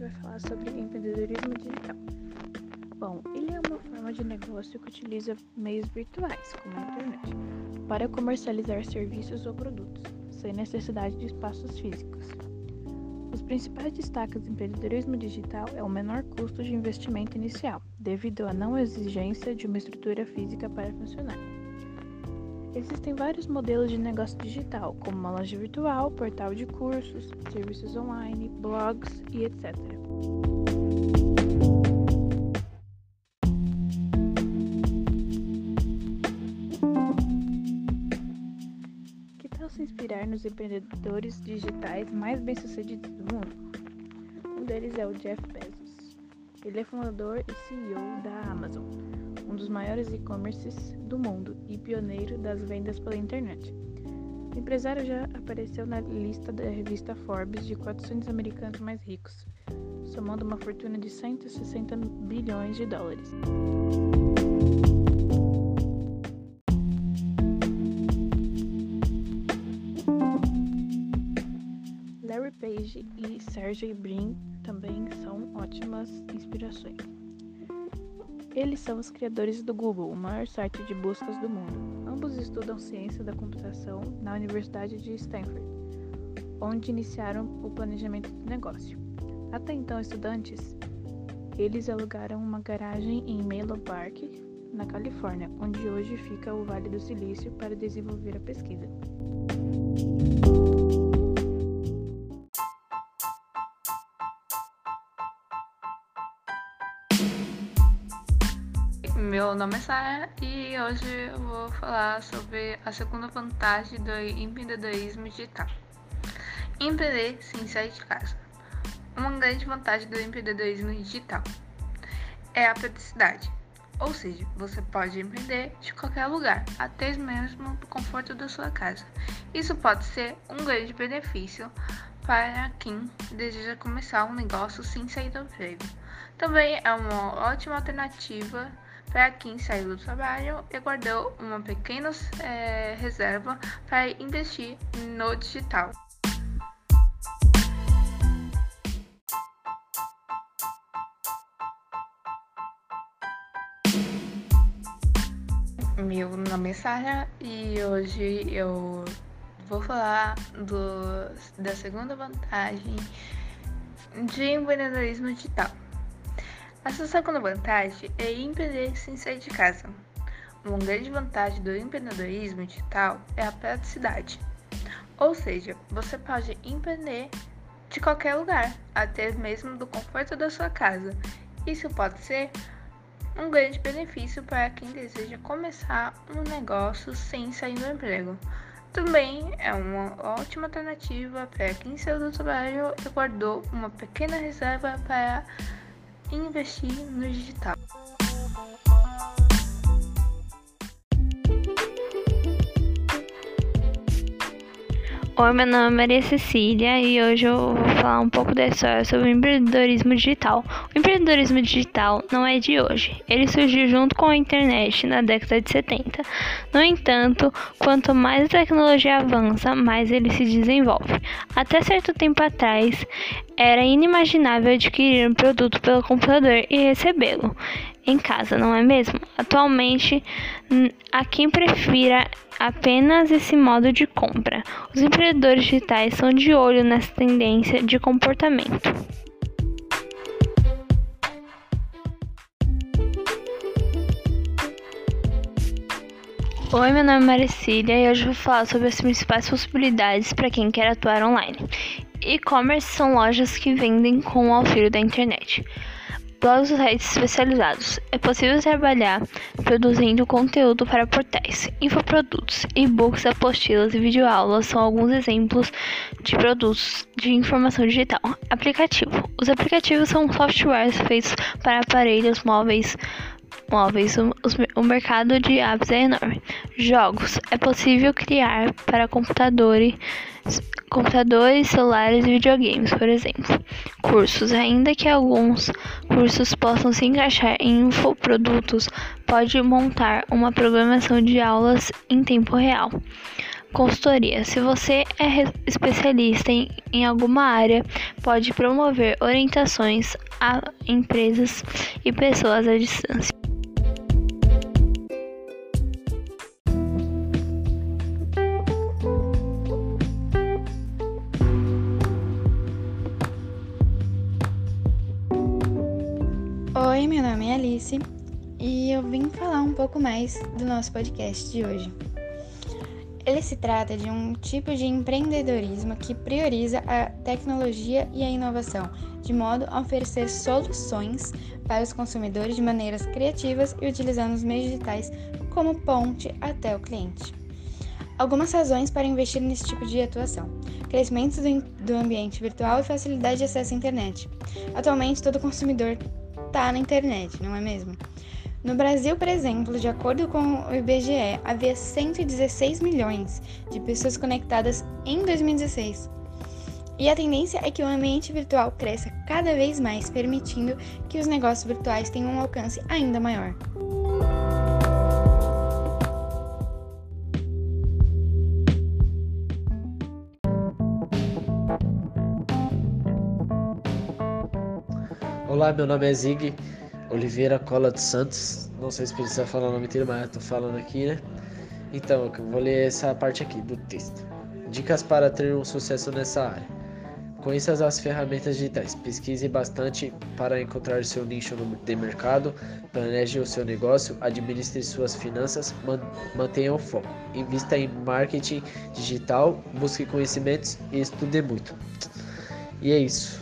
gente vai falar sobre empreendedorismo digital. Bom, ele é uma forma de negócio que utiliza meios virtuais, como a internet, para comercializar serviços ou produtos, sem necessidade de espaços físicos. Os principais destaques do empreendedorismo digital é o menor custo de investimento inicial, devido à não exigência de uma estrutura física para funcionar. Existem vários modelos de negócio digital, como uma loja virtual, portal de cursos, serviços online, blogs e etc. Que tal se inspirar nos empreendedores digitais mais bem-sucedidos do mundo? Um deles é o Jeff Bezos. Ele é fundador e CEO da Amazon, um dos maiores e-commerces do mundo e pioneiro das vendas pela internet. O empresário já apareceu na lista da revista Forbes de 400 americanos mais ricos, somando uma fortuna de 160 bilhões de dólares. Larry Page e Sergey Brin também são ótimas inspirações. Eles são os criadores do Google, o maior site de buscas do mundo. Ambos estudam ciência da computação na Universidade de Stanford, onde iniciaram o planejamento do negócio. Até então estudantes, eles alugaram uma garagem em Menlo Park, na Califórnia, onde hoje fica o Vale do Silício, para desenvolver a pesquisa. Meu nome é Sara e hoje eu vou falar sobre a segunda vantagem do empreendedorismo digital. Empreender sem sair de casa. Uma grande vantagem do empreendedorismo digital é a praticidade, ou seja, você pode empreender de qualquer lugar, até mesmo do conforto da sua casa. Isso pode ser um grande benefício para quem deseja começar um negócio sem sair do emprego. Também é uma ótima alternativa para quem saiu do trabalho e guardou uma pequena é, reserva para investir no digital. Meu nome é Sara e hoje eu vou falar do, da segunda vantagem de empreendedorismo digital. A sua segunda vantagem é empreender sem sair de casa. Uma grande vantagem do empreendedorismo digital é a praticidade. Ou seja, você pode empreender de qualquer lugar, até mesmo do conforto da sua casa. Isso pode ser um grande benefício para quem deseja começar um negócio sem sair do emprego. Também é uma ótima alternativa para quem saiu do trabalho e guardou uma pequena reserva para investir no digital. Oi, meu nome é Maria Cecília e hoje eu vou falar um pouco da história sobre o empreendedorismo digital. O empreendedorismo digital não é de hoje, ele surgiu junto com a internet na década de 70. No entanto, quanto mais a tecnologia avança, mais ele se desenvolve. Até certo tempo atrás, era inimaginável adquirir um produto pelo computador e recebê-lo em casa, não é mesmo? Atualmente, há quem prefira apenas esse modo de compra. Os empreendedores digitais são de olho nessa tendência de comportamento. Oi, meu nome é Maricília e hoje vou falar sobre as principais possibilidades para quem quer atuar online. E-commerce são lojas que vendem com o auxílio da internet blogs e sites especializados. É possível trabalhar produzindo conteúdo para portais, infoprodutos, e-books, apostilas e videoaulas são alguns exemplos de produtos de informação digital. Aplicativo. Os aplicativos são softwares feitos para aparelhos móveis móveis, o, o, mercado de apps é enorme. Jogos. É possível criar para computadores, computadores, celulares e videogames, por exemplo. Cursos. Ainda que alguns cursos possam se encaixar em infoprodutos, pode montar uma programação de aulas em tempo real. consultoria. Se você é especialista em, em alguma área, pode promover orientações a empresas e pessoas à distância. Oi, meu nome é Alice e eu vim falar um pouco mais do nosso podcast de hoje. Ele se trata de um tipo de empreendedorismo que prioriza a tecnologia e a inovação, de modo a oferecer soluções para os consumidores de maneiras criativas e utilizando os meios digitais como ponte até o cliente. Algumas razões para investir nesse tipo de atuação: crescimento do ambiente virtual e facilidade de acesso à internet. Atualmente, todo consumidor está na internet, não é mesmo? No Brasil, por exemplo, de acordo com o IBGE, havia 116 milhões de pessoas conectadas em 2016. E a tendência é que o ambiente virtual cresça cada vez mais, permitindo que os negócios virtuais tenham um alcance ainda maior. Olá, meu nome é Zig Oliveira Cola dos Santos. Não sei se precisa falar o nome inteiro, mas eu tô falando aqui, né? Então, eu vou ler essa parte aqui do texto. Dicas para ter um sucesso nessa área. Conheça as ferramentas digitais. Pesquise bastante para encontrar seu nicho de mercado. Planeje o seu negócio. Administre suas finanças. Mantenha o foco. Invista em marketing digital. Busque conhecimentos e estude muito. E é isso.